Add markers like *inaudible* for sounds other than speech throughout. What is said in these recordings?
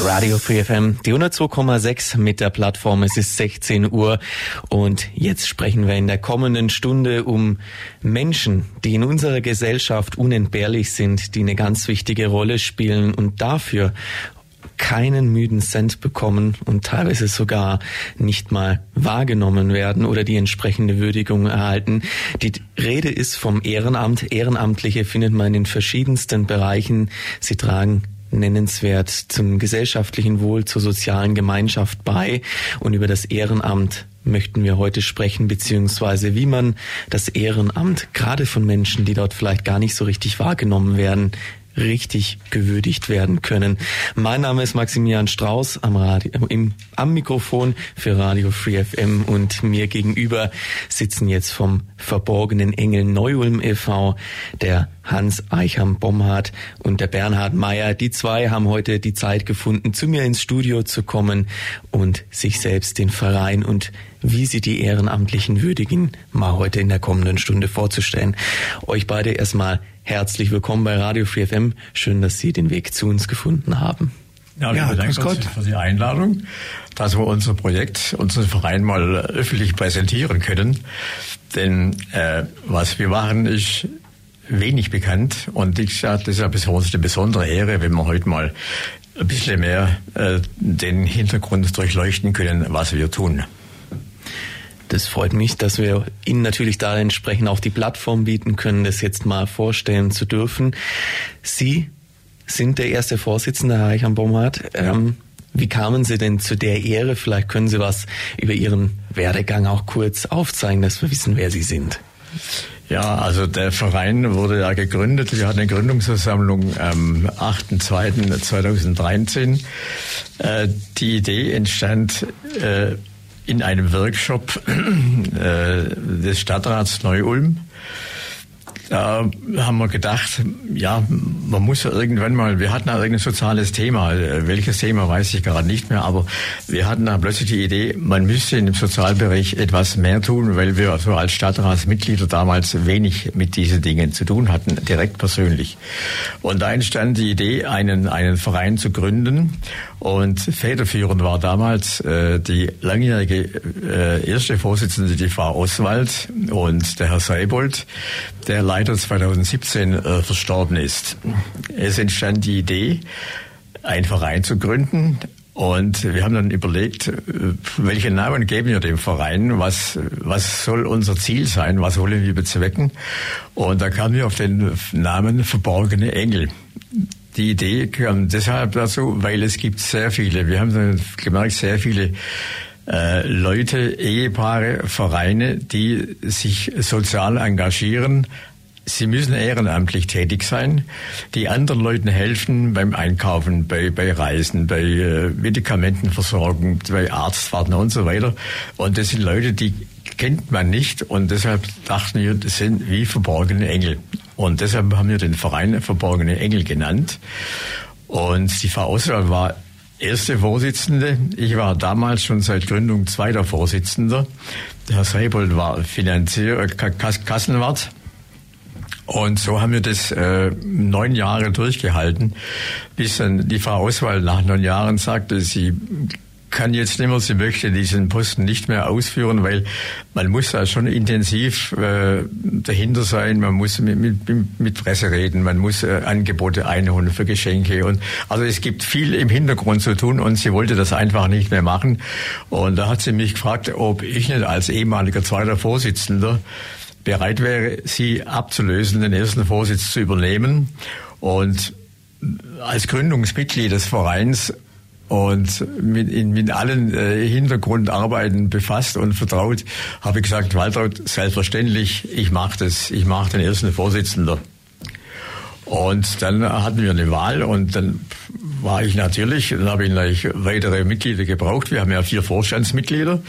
Radio Free FM, die 102,6 mit der Plattform. Es ist 16 Uhr und jetzt sprechen wir in der kommenden Stunde um Menschen, die in unserer Gesellschaft unentbehrlich sind, die eine ganz wichtige Rolle spielen und dafür keinen müden Cent bekommen und teilweise sogar nicht mal wahrgenommen werden oder die entsprechende Würdigung erhalten. Die Rede ist vom Ehrenamt. Ehrenamtliche findet man in verschiedensten Bereichen. Sie tragen nennenswert zum gesellschaftlichen Wohl, zur sozialen Gemeinschaft bei. Und über das Ehrenamt möchten wir heute sprechen, beziehungsweise wie man das Ehrenamt gerade von Menschen, die dort vielleicht gar nicht so richtig wahrgenommen werden, richtig gewürdigt werden können. Mein Name ist Maximilian Strauß am, Radio, im, am Mikrofon für Radio Free FM und mir gegenüber sitzen jetzt vom verborgenen Engel Neu-Ulm e.V. der Hans Eicham Bomhardt und der Bernhard Meyer. Die zwei haben heute die Zeit gefunden, zu mir ins Studio zu kommen und sich selbst den Verein und wie sie die Ehrenamtlichen würdigen, mal heute in der kommenden Stunde vorzustellen. Euch beide erstmal herzlich willkommen bei Radio Free FM. Schön, dass Sie den Weg zu uns gefunden haben. Ja, ja grüß Gott für die Einladung, dass wir unser Projekt, unseren Verein mal öffentlich präsentieren können. Denn äh, was wir machen, ist wenig bekannt und ich sage, das ist ja besonders eine besondere Ehre, wenn wir heute mal ein bisschen mehr äh, den Hintergrund durchleuchten können, was wir tun. Das freut mich, dass wir Ihnen natürlich da entsprechend auch die Plattform bieten können, das jetzt mal vorstellen zu dürfen. Sie sind der erste Vorsitzende, Herr Eicham Baumhardt. Ähm, wie kamen Sie denn zu der Ehre? Vielleicht können Sie was über Ihren Werdegang auch kurz aufzeigen, dass wir wissen, wer Sie sind. Ja, also der Verein wurde ja gegründet. Wir hatten eine Gründungsversammlung am 8.2.2013. Äh, die Idee entstand äh, in einem Workshop äh, des Stadtrats Neu-Ulm. Da haben wir gedacht, ja, man muss ja irgendwann mal, wir hatten da irgendein soziales Thema, welches Thema weiß ich gerade nicht mehr, aber wir hatten da plötzlich die Idee, man müsste in dem Sozialbereich etwas mehr tun, weil wir so als Stadtratsmitglieder damals wenig mit diesen Dingen zu tun hatten, direkt persönlich. Und da entstand die Idee, einen, einen Verein zu gründen und federführend war damals äh, die langjährige äh, erste Vorsitzende, die Frau Oswald und der Herr Seibold, der leider 2017 äh, verstorben ist. Es entstand die Idee, einen Verein zu gründen, und wir haben dann überlegt, äh, welchen Namen geben wir dem Verein? Was, was soll unser Ziel sein? Was wollen wir bezwecken? Und da kamen wir auf den Namen Verborgene Engel. Die Idee kam deshalb dazu, weil es gibt sehr viele, wir haben gemerkt, sehr viele äh, Leute, Ehepaare, Vereine, die sich sozial engagieren, Sie müssen ehrenamtlich tätig sein, die anderen Leuten helfen beim Einkaufen, bei, bei Reisen, bei äh, Medikamentenversorgung, bei Arztfahrten und so weiter. Und das sind Leute, die kennt man nicht und deshalb dachten wir, das sind wie verborgene Engel. Und deshalb haben wir den Verein Verborgene Engel genannt. Und die Frau Oswald war erste Vorsitzende. Ich war damals schon seit Gründung zweiter Vorsitzender. Der Herr Seibold war Finanzier, äh, Kassenwart. Und so haben wir das äh, neun Jahre durchgehalten, bis dann die Frau Oswald nach neun Jahren sagte, sie kann jetzt nicht mehr, sie möchte diesen Posten nicht mehr ausführen, weil man muss da schon intensiv äh, dahinter sein, man muss mit, mit, mit Presse reden, man muss äh, Angebote einholen für Geschenke und also es gibt viel im Hintergrund zu tun und sie wollte das einfach nicht mehr machen. Und da hat sie mich gefragt, ob ich nicht als ehemaliger zweiter Vorsitzender bereit wäre, sie abzulösen, den ersten Vorsitz zu übernehmen und als Gründungsmitglied des Vereins und mit, in, mit allen äh, Hintergrundarbeiten befasst und vertraut, habe ich gesagt, Waltraud, selbstverständlich, ich mache das, ich mache den ersten Vorsitzender. Und dann hatten wir eine Wahl und dann war ich natürlich, dann habe ich natürlich weitere Mitglieder gebraucht. Wir haben ja vier Vorstandsmitglieder.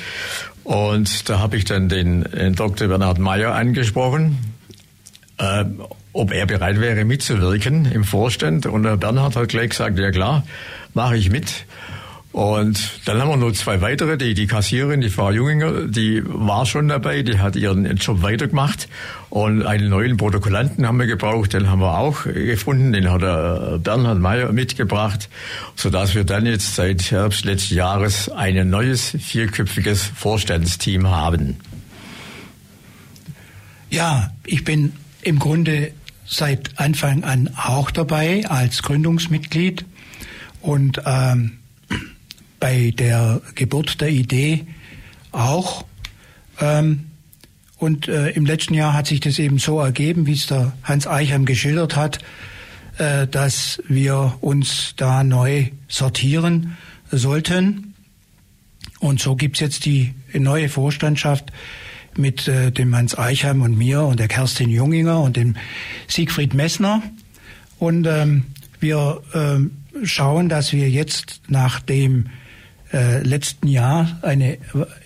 Und da habe ich dann den, den Dr. Bernhard Mayer angesprochen, äh, ob er bereit wäre mitzuwirken im Vorstand. Und der Bernhard hat gleich gesagt, ja klar, mache ich mit. Und dann haben wir noch zwei weitere, die, die Kassiererin, die Frau Junginger, die war schon dabei, die hat ihren Job weitergemacht. Und einen neuen Protokollanten haben wir gebraucht, den haben wir auch gefunden, den hat der Bernhard Mayer mitgebracht, sodass wir dann jetzt seit Herbst letzten Jahres ein neues vierköpfiges Vorstandsteam haben. Ja, ich bin im Grunde seit Anfang an auch dabei als Gründungsmitglied und ähm, bei der Geburt der Idee auch. Ähm, und äh, im letzten Jahr hat sich das eben so ergeben, wie es der Hans Eichheim geschildert hat, äh, dass wir uns da neu sortieren sollten. Und so gibt's jetzt die neue Vorstandschaft mit äh, dem Hans Eichheim und mir und der Kerstin Junginger und dem Siegfried Messner. Und ähm, wir ähm, schauen, dass wir jetzt nach dem äh, letzten Jahr eine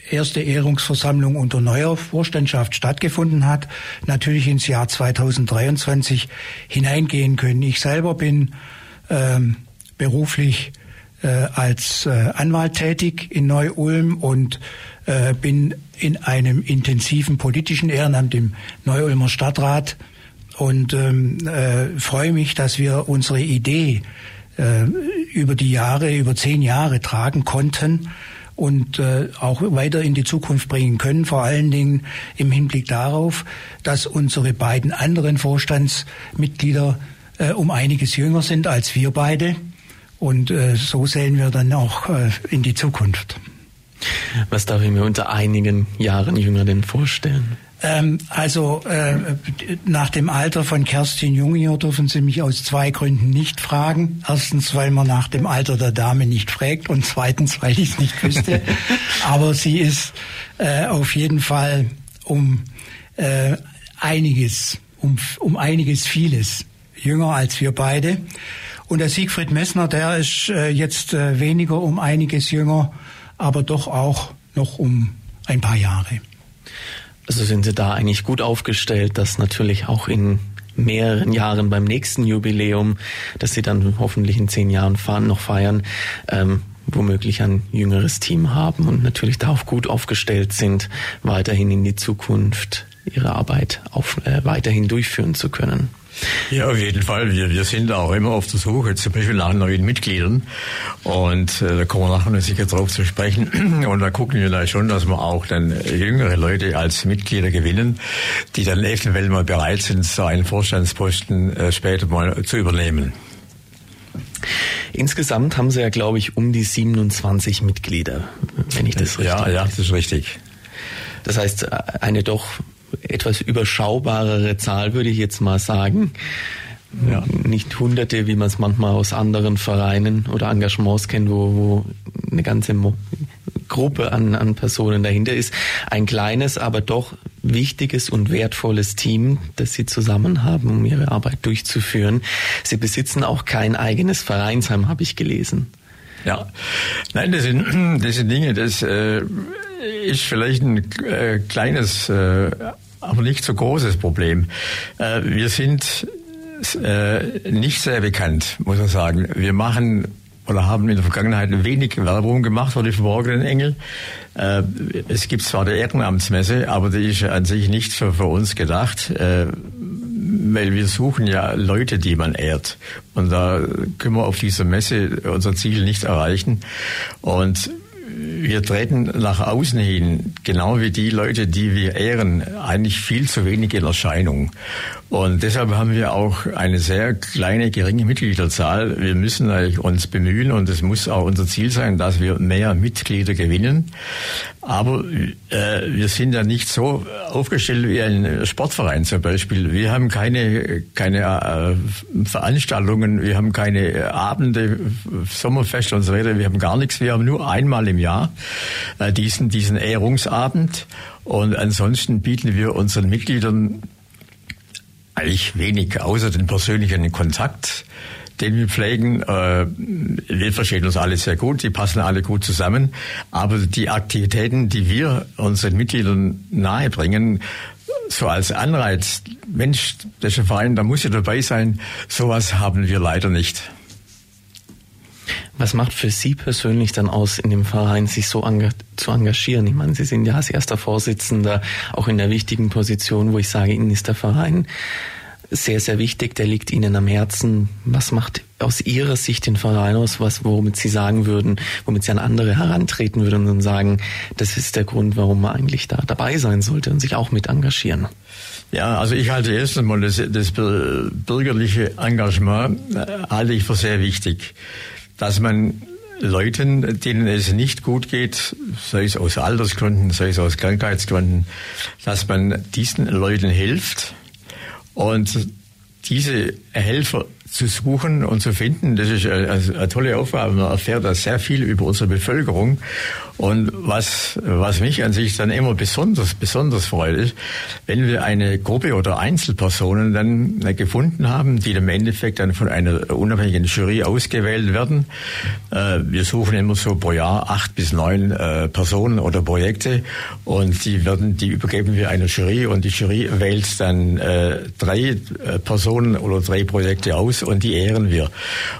erste Ehrungsversammlung unter neuer Vorstandschaft stattgefunden hat, natürlich ins Jahr 2023 hineingehen können. Ich selber bin ähm, beruflich äh, als äh, Anwalt tätig in Neu-Ulm und äh, bin in einem intensiven politischen Ehrenamt im Neu-Ulmer Stadtrat und ähm, äh, freue mich, dass wir unsere Idee äh, über die Jahre, über zehn Jahre tragen konnten und äh, auch weiter in die Zukunft bringen können, vor allen Dingen im Hinblick darauf, dass unsere beiden anderen Vorstandsmitglieder äh, um einiges jünger sind als wir beide. Und äh, so sehen wir dann auch äh, in die Zukunft. Was darf ich mir unter einigen Jahren jünger denn vorstellen? Ähm, also äh, nach dem Alter von Kerstin Jungier dürfen Sie mich aus zwei Gründen nicht fragen. Erstens, weil man nach dem Alter der Dame nicht fragt und zweitens, weil ich es nicht wüsste. *laughs* Aber sie ist äh, auf jeden Fall um äh, einiges, um, um einiges, vieles jünger als wir beide. Und der Siegfried Messner, der ist äh, jetzt äh, weniger um einiges jünger, aber doch auch noch um ein paar Jahre. Also sind Sie da eigentlich gut aufgestellt, dass natürlich auch in mehreren Jahren beim nächsten Jubiläum, das Sie dann hoffentlich in zehn Jahren fahren, noch feiern, ähm, womöglich ein jüngeres Team haben und natürlich da auch gut aufgestellt sind, weiterhin in die Zukunft ihre Arbeit auf, äh, weiterhin durchführen zu können. Ja, auf jeden Fall. Wir, wir sind auch immer auf der Suche, zum Beispiel nach neuen Mitgliedern. Und äh, da kommen wir nachher sicher drauf zu sprechen. *clears throat* Und da gucken wir da schon, dass wir auch dann jüngere Leute als Mitglieder gewinnen, die dann eventuell mal bereit sind, so einen Vorstandsposten äh, später mal zu übernehmen. Insgesamt haben Sie ja, glaube ich, um die 27 Mitglieder, wenn ich das richtig Ja, ja, das ist richtig. Das heißt, eine doch etwas überschaubarere Zahl, würde ich jetzt mal sagen. Ja. Nicht Hunderte, wie man es manchmal aus anderen Vereinen oder Engagements kennt, wo, wo eine ganze Mo Gruppe an, an Personen dahinter ist. Ein kleines, aber doch wichtiges und wertvolles Team, das Sie zusammen haben, um Ihre Arbeit durchzuführen. Sie besitzen auch kein eigenes Vereinsheim, habe ich gelesen. Ja, nein, das sind, *clears throat* das sind Dinge, das äh, ist vielleicht ein äh, kleines äh, aber nicht so großes Problem. Äh, wir sind äh, nicht sehr bekannt, muss man sagen. Wir machen oder haben in der Vergangenheit wenig Werbung gemacht für die verborgenen Engel. Äh, es gibt zwar die Ehrenamtsmesse, aber die ist an sich nicht für, für uns gedacht, weil wir suchen ja Leute, die man ehrt. Und da können wir auf dieser Messe unser Ziel nicht erreichen. Und wir treten nach außen hin, genau wie die Leute, die wir ehren, eigentlich viel zu wenig in Erscheinung. Und deshalb haben wir auch eine sehr kleine, geringe Mitgliederzahl. Wir müssen uns bemühen und es muss auch unser Ziel sein, dass wir mehr Mitglieder gewinnen. Aber äh, wir sind ja nicht so aufgestellt wie ein Sportverein zum Beispiel. Wir haben keine, keine äh, Veranstaltungen, wir haben keine Abende, Sommerfest und so weiter. Wir haben gar nichts. Wir haben nur einmal im Jahr äh, diesen, diesen Ehrungsabend. Und ansonsten bieten wir unseren Mitgliedern eigentlich wenig, außer den persönlichen Kontakt, den wir pflegen. Äh, wir verstehen uns alle sehr gut, die passen alle gut zusammen. Aber die Aktivitäten, die wir unseren Mitgliedern nahebringen, so als Anreiz, Mensch, das ist ein Verein, da muss ja dabei sein, sowas haben wir leider nicht. Was macht für Sie persönlich dann aus, in dem Verein sich so zu engagieren? Ich meine, Sie sind ja als erster Vorsitzender auch in der wichtigen Position, wo ich sage, Ihnen ist der Verein sehr, sehr wichtig, der liegt Ihnen am Herzen. Was macht aus Ihrer Sicht den Verein aus, was, womit Sie sagen würden, womit Sie an andere herantreten würden und sagen, das ist der Grund, warum man eigentlich da dabei sein sollte und sich auch mit engagieren? Ja, also ich halte erst einmal das, das bürgerliche Engagement äh, halte ich für sehr wichtig, dass man Leuten, denen es nicht gut geht, sei es aus Altersgründen, sei es aus Krankheitsgründen, dass man diesen Leuten hilft. Und diese Helfer zu suchen und zu finden, das ist eine, eine, tolle Aufgabe. Man erfährt da sehr viel über unsere Bevölkerung. Und was, was mich an sich dann immer besonders, besonders freut, ist, wenn wir eine Gruppe oder Einzelpersonen dann gefunden haben, die im Endeffekt dann von einer unabhängigen Jury ausgewählt werden. Äh, wir suchen immer so pro Jahr acht bis neun äh, Personen oder Projekte und die werden, die übergeben wir einer Jury und die Jury wählt dann äh, drei Personen oder drei Projekte aus und die ehren wir.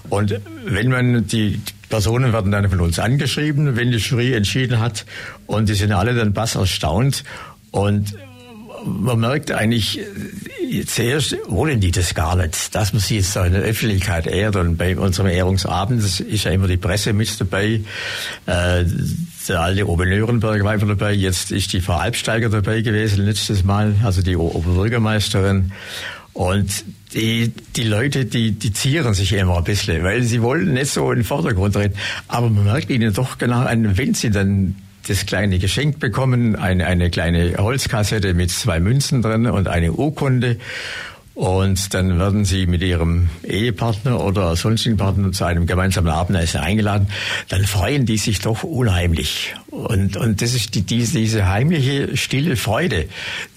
Und wenn man die Personen werden dann von uns angeschrieben, wenn die Jury entschieden hat und die sind alle dann bass erstaunt und man merkt eigentlich zuerst wollen die das gar nicht, dass man sie jetzt in der Öffentlichkeit ehrt. Und bei unserem Ehrungsabend ist ja immer die Presse mit dabei. Äh, der alte Ober-Nürnberg war immer dabei. Jetzt ist die Frau Albsteiger dabei gewesen letztes Mal, also die Oberbürgermeisterin. Und die, die Leute, die, die zieren sich immer ein bisschen, weil sie wollen nicht so in den Vordergrund treten. Aber man merkt ihnen doch genau wenn sie dann das kleine Geschenk bekommen, eine, eine kleine Holzkassette mit zwei Münzen drin und eine Urkunde. Und dann werden sie mit ihrem Ehepartner oder sonstigen Partner zu einem gemeinsamen Abendessen eingeladen. Dann freuen die sich doch unheimlich. Und, und das ist die, diese, diese heimliche, stille Freude,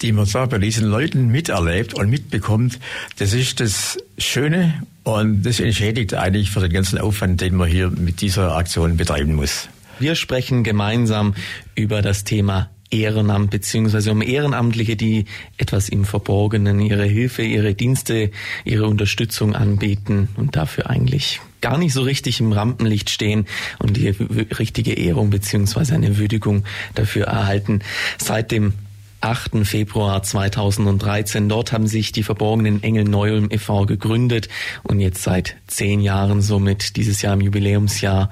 die man da bei diesen Leuten miterlebt und mitbekommt. Das ist das Schöne und das entschädigt eigentlich für den ganzen Aufwand, den man hier mit dieser Aktion betreiben muss. Wir sprechen gemeinsam über das Thema Ehrenamt beziehungsweise um Ehrenamtliche, die etwas im Verborgenen ihre Hilfe, ihre Dienste, ihre Unterstützung anbieten und dafür eigentlich gar nicht so richtig im Rampenlicht stehen und die richtige Ehrung beziehungsweise eine Würdigung dafür erhalten. Seit dem 8. Februar 2013. Dort haben sich die verborgenen Engel Neulm e.V. gegründet und jetzt seit zehn Jahren somit dieses Jahr im Jubiläumsjahr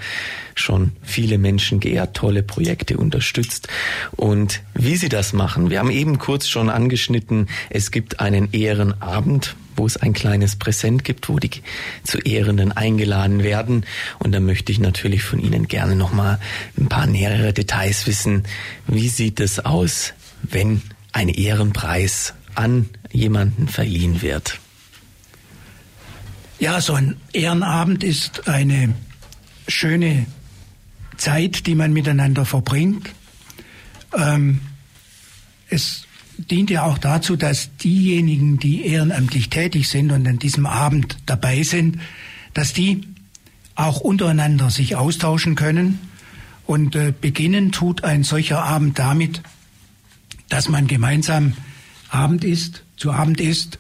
schon viele Menschen geehrt, tolle Projekte unterstützt. Und wie sie das machen, wir haben eben kurz schon angeschnitten, es gibt einen Ehrenabend, wo es ein kleines Präsent gibt, wo die zu Ehrenden eingeladen werden. Und da möchte ich natürlich von Ihnen gerne nochmal ein paar nähere Details wissen. Wie sieht es aus? Wenn ein Ehrenpreis an jemanden verliehen wird? Ja, so ein Ehrenabend ist eine schöne Zeit, die man miteinander verbringt. Ähm, es dient ja auch dazu, dass diejenigen, die ehrenamtlich tätig sind und an diesem Abend dabei sind, dass die auch untereinander sich austauschen können. Und äh, beginnen tut ein solcher Abend damit, dass man gemeinsam Abend isst, zu Abend isst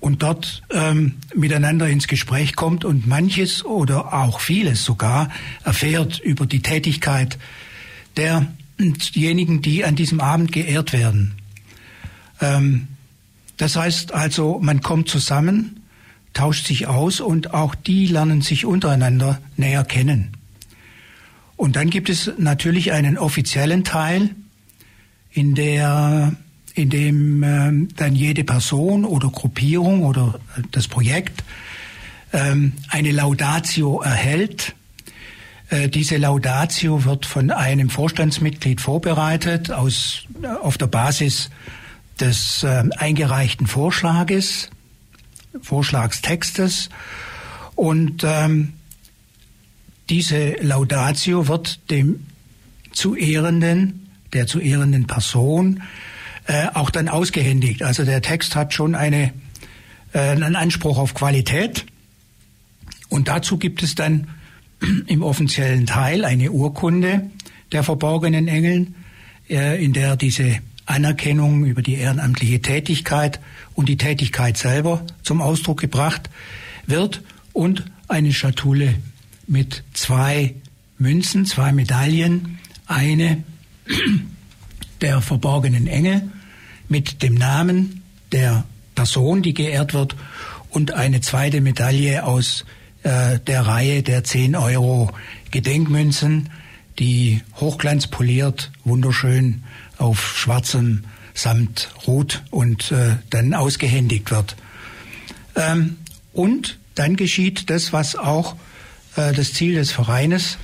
und dort ähm, miteinander ins Gespräch kommt und manches oder auch vieles sogar erfährt über die Tätigkeit derjenigen, die an diesem Abend geehrt werden. Ähm, das heißt also, man kommt zusammen, tauscht sich aus und auch die lernen sich untereinander näher kennen. Und dann gibt es natürlich einen offiziellen Teil, in der in dem äh, dann jede Person oder Gruppierung oder das Projekt ähm, eine Laudatio erhält. Äh, diese Laudatio wird von einem Vorstandsmitglied vorbereitet aus, äh, auf der Basis des äh, eingereichten Vorschlages, Vorschlagstextes. Und ähm, diese Laudatio wird dem zu Ehrenden der zu ehrenden Person äh, auch dann ausgehändigt. Also der Text hat schon eine äh, einen Anspruch auf Qualität. Und dazu gibt es dann *clears throat* im offiziellen Teil eine Urkunde der verborgenen Engeln, äh, in der diese Anerkennung über die ehrenamtliche Tätigkeit und die Tätigkeit selber zum Ausdruck gebracht wird und eine Schatulle mit zwei Münzen, zwei Medaillen, eine der verborgenen Engel mit dem Namen der Person, die geehrt wird, und eine zweite Medaille aus äh, der Reihe der 10 Euro Gedenkmünzen, die hochglanzpoliert, wunderschön auf schwarzem Samt ruht und äh, dann ausgehändigt wird. Ähm, und dann geschieht das, was auch äh, das Ziel des Vereines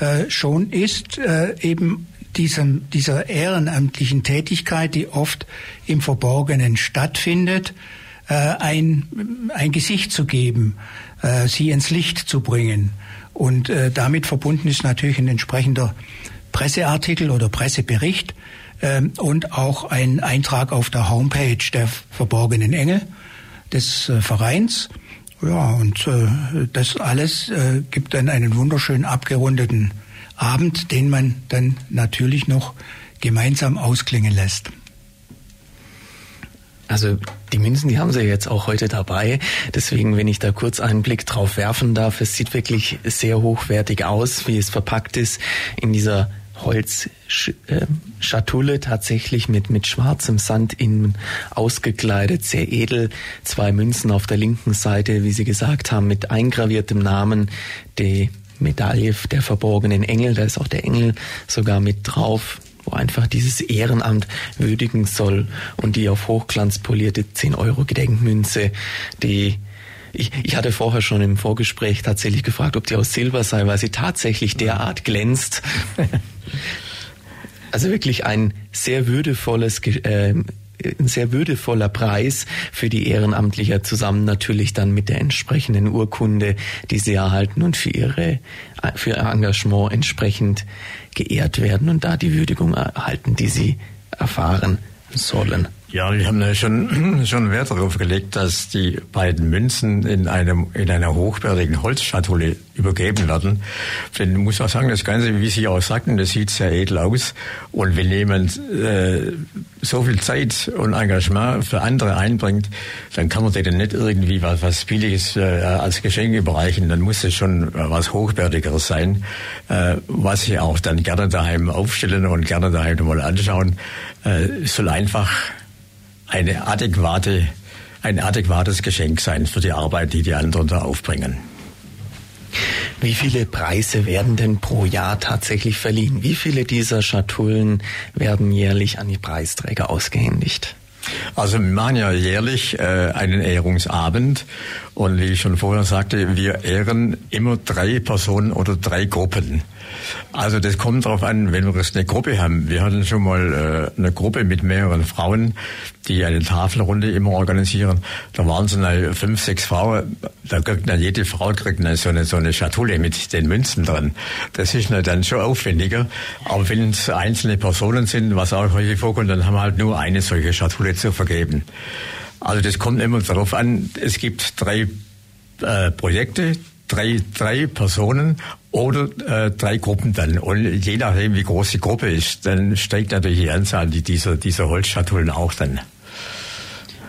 äh, schon ist, äh, eben diesem, dieser ehrenamtlichen Tätigkeit, die oft im Verborgenen stattfindet, äh, ein, ein Gesicht zu geben, äh, sie ins Licht zu bringen. Und äh, damit verbunden ist natürlich ein entsprechender Presseartikel oder Pressebericht ähm, und auch ein Eintrag auf der Homepage der verborgenen Engel des Vereins. Ja, und äh, das alles äh, gibt dann einen wunderschön abgerundeten Abend, den man dann natürlich noch gemeinsam ausklingen lässt. Also die Münzen, die haben Sie jetzt auch heute dabei. Deswegen, wenn ich da kurz einen Blick drauf werfen darf, es sieht wirklich sehr hochwertig aus, wie es verpackt ist in dieser Holzschatulle tatsächlich mit, mit schwarzem Sand innen ausgekleidet, sehr edel. Zwei Münzen auf der linken Seite, wie Sie gesagt haben, mit eingraviertem Namen. Die Medaille der verborgenen Engel, da ist auch der Engel sogar mit drauf wo einfach dieses Ehrenamt würdigen soll und die auf Hochglanz polierte 10 Euro Gedenkmünze, die ich, ich hatte vorher schon im Vorgespräch tatsächlich gefragt, ob die aus Silber sei, weil sie tatsächlich derart glänzt. *laughs* also wirklich ein sehr würdevolles äh, ein sehr würdevoller Preis für die Ehrenamtlicher zusammen natürlich dann mit der entsprechenden Urkunde, die sie erhalten und für ihre für ihr Engagement entsprechend geehrt werden und da die Würdigung erhalten, die sie erfahren sollen. Ja, wir haben ja schon, *clears throat* schon Wert darauf gelegt, dass die beiden Münzen in einem, in einer hochwertigen Holzschatulle übergeben werden. Denn ich muss auch sagen, das Ganze, wie Sie auch sagten, das sieht sehr edel aus. Und wenn jemand äh, so viel Zeit und Engagement für andere einbringt, dann kann man denen nicht irgendwie was, was Billiges äh, als Geschenk überreichen. Dann muss es schon was Hochwertigeres sein, äh, was Sie auch dann gerne daheim aufstellen und gerne daheim mal anschauen. Äh, soll einfach eine adäquate, ein adäquates Geschenk sein für die Arbeit, die die anderen da aufbringen. Wie viele Preise werden denn pro Jahr tatsächlich verliehen? Wie viele dieser Schatullen werden jährlich an die Preisträger ausgehändigt? Also wir machen ja jährlich äh, einen Ehrungsabend und wie ich schon vorher sagte, wir ehren immer drei Personen oder drei Gruppen. Also das kommt darauf an, wenn wir eine Gruppe haben. Wir hatten schon mal äh, eine Gruppe mit mehreren Frauen, die eine Tafelrunde immer organisieren. Da waren es dann fünf, sechs Frauen. Da kriegt dann jede Frau kriegt dann so eine so eine Schatulle mit den Münzen drin. Das ist dann schon aufwendiger. Aber wenn es einzelne Personen sind, was auch häufig vorkommt, dann haben wir halt nur eine solche Schatulle zu vergeben. Also das kommt immer darauf an. Es gibt drei äh, Projekte, drei, drei Personen oder äh, drei Gruppen dann. Und je nachdem, wie groß die Gruppe ist, dann steigt natürlich die Anzahl dieser, dieser Holzschatullen auch dann.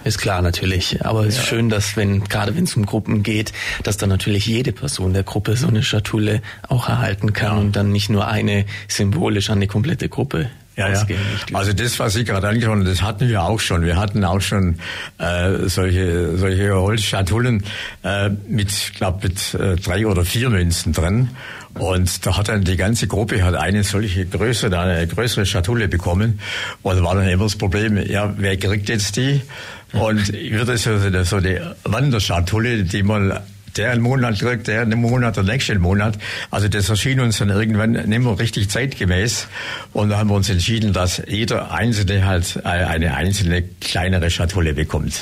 Ist klar natürlich, aber es ist schön, dass wenn gerade wenn es um Gruppen geht, dass dann natürlich jede Person der Gruppe so eine Schatulle auch erhalten kann ja. und dann nicht nur eine symbolisch an die komplette Gruppe ja, ja. Also das, was Sie gerade angesprochen haben, das hatten wir auch schon. Wir hatten auch schon äh, solche, solche Holzschatullen äh, mit, glaube mit äh, drei oder vier Münzen drin. Und da hat dann die ganze Gruppe hat eine solche größere, eine größere Schatulle bekommen. Und da war dann immer das Problem, ja, wer kriegt jetzt die? Und wird es so, so eine Wanderschatulle, die man der einen Monat kriegt, der einen Monat, der nächste Monat. Also das erschien uns dann irgendwann nicht mehr richtig zeitgemäß. Und da haben wir uns entschieden, dass jeder Einzelne halt eine einzelne kleinere Schatulle bekommt.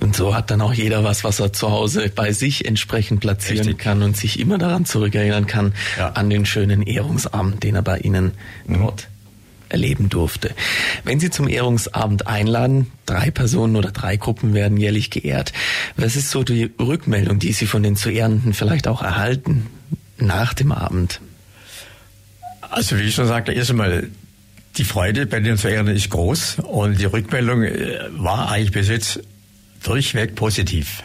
Und so hat dann auch jeder was, was er zu Hause bei sich entsprechend platzieren Richtig. kann und sich immer daran zurückerinnern kann, ja. an den schönen Ehrungsabend, den er bei Ihnen mhm. dort erleben durfte. Wenn Sie zum Ehrungsabend einladen, drei Personen oder drei Gruppen werden jährlich geehrt. Was ist so die Rückmeldung, die Sie von den zu Ehrenden vielleicht auch erhalten nach dem Abend? Also wie ich schon sagte, erst einmal die Freude bei den zu Ehrenden ist groß und die Rückmeldung äh, war eigentlich bis jetzt durchweg positiv.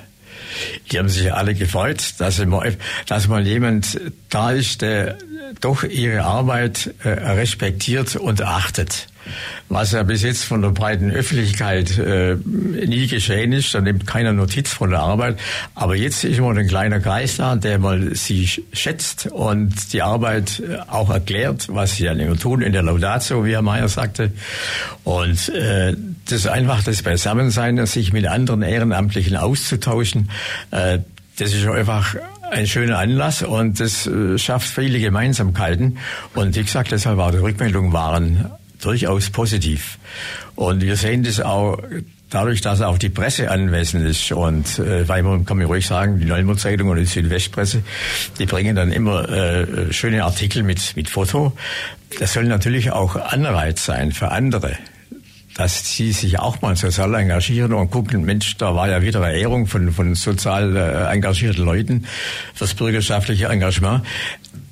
Die haben sich alle gefreut, dass mal, dass mal jemand da ist, der doch ihre Arbeit äh, respektiert und achtet. Was ja bis jetzt von der breiten Öffentlichkeit äh, nie geschehen ist, da nimmt keiner Notiz von der Arbeit. Aber jetzt ist immer ein kleiner Kreis da, der mal sie schätzt und die Arbeit äh, auch erklärt, was sie dann immer tun in der Laudatio, wie Herr Mayer sagte. Und äh, das ist einfach das Beisammensein, sich mit anderen Ehrenamtlichen auszutauschen. Äh, das ist einfach ein schöner Anlass und das äh, schafft viele Gemeinsamkeiten. Und wie gesagt, deshalb auch die Rückmeldungen waren durchaus positiv. Und wir sehen das auch dadurch, dass auch die Presse anwesend ist und äh, weil man kann mir ruhig sagen, die Neumond Zeitung und die Südwestpresse, die bringen dann immer äh, schöne Artikel mit mit Foto. Das soll natürlich auch Anreiz sein für andere dass sie sich auch mal sozial engagieren und gucken, Mensch, da war ja wieder eine Ehrung von, von sozial äh, engagierten Leuten, das bürgerschaftliche Engagement.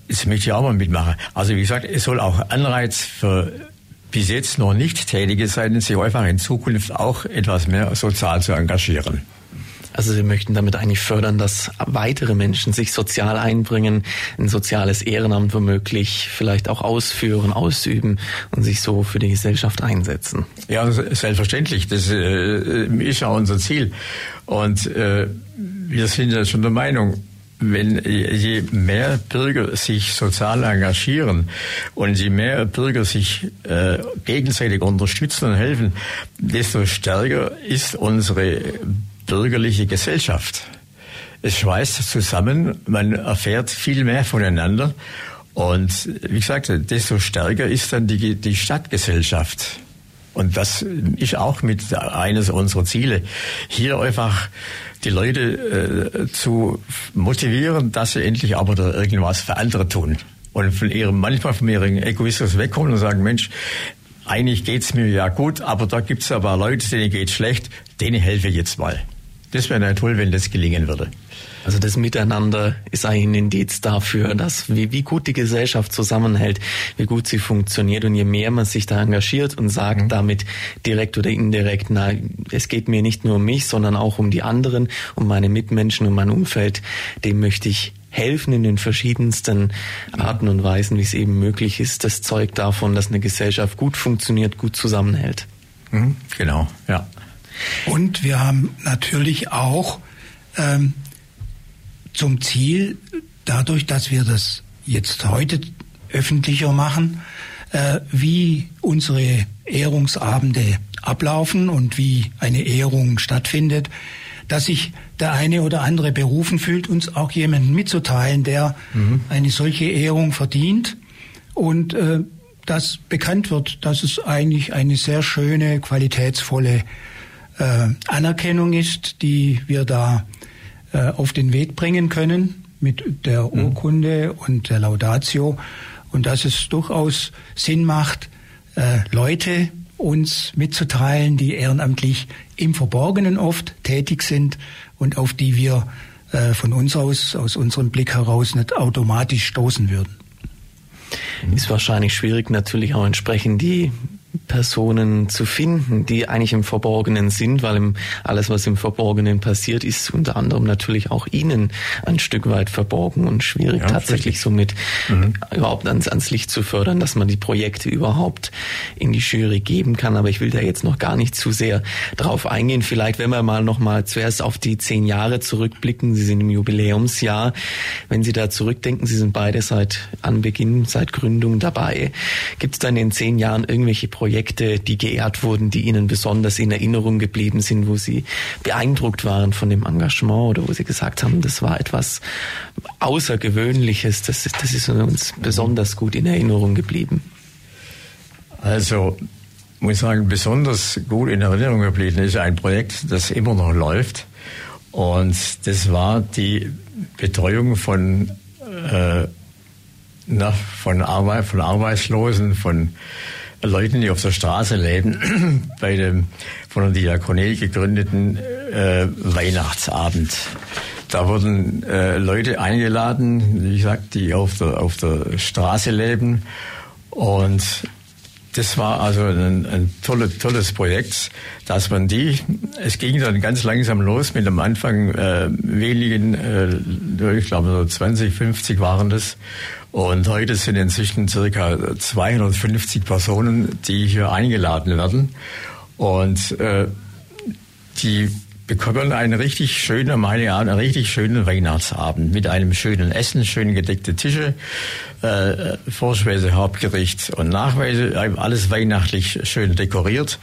Das möchte ich auch mal mitmachen. Also wie gesagt, es soll auch Anreiz für bis jetzt noch nicht tätige sein, sich einfach in Zukunft auch etwas mehr sozial zu engagieren. Also Sie möchten damit eigentlich fördern, dass weitere Menschen sich sozial einbringen, ein soziales Ehrenamt womöglich vielleicht auch ausführen, ausüben und sich so für die Gesellschaft einsetzen. Ja, selbstverständlich. Das äh, ist ja unser Ziel. Und äh, wir sind ja schon der Meinung, wenn je mehr Bürger sich sozial engagieren und je mehr Bürger sich äh, gegenseitig unterstützen und helfen, desto stärker ist unsere bürgerliche Gesellschaft. Es schweißt zusammen, man erfährt viel mehr voneinander und wie gesagt, desto stärker ist dann die, die Stadtgesellschaft. Und das ist auch mit eines unserer Ziele, hier einfach die Leute äh, zu motivieren, dass sie endlich aber da irgendwas für andere tun. Und von ihrem, manchmal von ihrem Egoismus wegkommen und sagen, Mensch, eigentlich geht's mir ja gut, aber da gibt's aber Leute, denen geht's schlecht, denen helfe ich jetzt mal. Das wäre toll, wenn das gelingen würde. Also das Miteinander ist ein Indiz dafür, dass wie, wie gut die Gesellschaft zusammenhält, wie gut sie funktioniert und je mehr man sich da engagiert und sagt mhm. damit direkt oder indirekt, na, es geht mir nicht nur um mich, sondern auch um die anderen, um meine Mitmenschen, um mein Umfeld, dem möchte ich helfen in den verschiedensten Arten und Weisen, wie es eben möglich ist. Das zeugt davon, dass eine Gesellschaft gut funktioniert, gut zusammenhält. Mhm, genau, ja. Und wir haben natürlich auch ähm, zum Ziel, dadurch, dass wir das jetzt heute öffentlicher machen, äh, wie unsere Ehrungsabende ablaufen und wie eine Ehrung stattfindet, dass sich der eine oder andere berufen fühlt, uns auch jemanden mitzuteilen, der mhm. eine solche Ehrung verdient und äh, dass bekannt wird, dass es eigentlich eine sehr schöne, qualitätsvolle äh, Anerkennung ist, die wir da äh, auf den Weg bringen können mit der mhm. Urkunde und der Laudatio und dass es durchaus Sinn macht, äh, Leute uns mitzuteilen, die ehrenamtlich im Verborgenen oft tätig sind und auf die wir äh, von uns aus, aus unserem Blick heraus nicht automatisch stoßen würden. Ist wahrscheinlich schwierig, natürlich auch entsprechend die Personen zu finden, die eigentlich im Verborgenen sind, weil im, alles, was im Verborgenen passiert, ist unter anderem natürlich auch ihnen ein Stück weit verborgen und schwierig ja, tatsächlich somit mhm. überhaupt ans, ans Licht zu fördern, dass man die Projekte überhaupt in die Jury geben kann. Aber ich will da jetzt noch gar nicht zu sehr drauf eingehen. Vielleicht, wenn wir mal noch mal zuerst auf die zehn Jahre zurückblicken. Sie sind im Jubiläumsjahr. Wenn Sie da zurückdenken, Sie sind beide seit Anbeginn, seit Gründung dabei. Gibt es da in den zehn Jahren irgendwelche Projekte, die geehrt wurden, die Ihnen besonders in Erinnerung geblieben sind, wo Sie beeindruckt waren von dem Engagement oder wo Sie gesagt haben, das war etwas Außergewöhnliches, das, das ist uns besonders gut in Erinnerung geblieben? Also, muss ich sagen, besonders gut in Erinnerung geblieben ist ein Projekt, das immer noch läuft. Und das war die Betreuung von, äh, na, von, Arbeit, von Arbeitslosen, von Leuten, die auf der Straße leben, *clears throat* bei dem von der Diakonie gegründeten äh, Weihnachtsabend. Da wurden äh, Leute eingeladen, wie gesagt, die auf der, auf der Straße leben. Und das war also ein, ein tolle, tolles Projekt, dass man die, es ging dann ganz langsam los mit am Anfang äh, wenigen, äh, ich glaube so 20, 50 waren das. Und heute sind inzwischen circa 250 Personen, die hier eingeladen werden. Und äh, die bekommen einen richtig schönen, meine Art, einen richtig schönen Weihnachtsabend mit einem schönen Essen, schön gedeckte Tische, äh, Vorspeise, Hauptgericht und Nachweise, alles weihnachtlich schön dekoriert,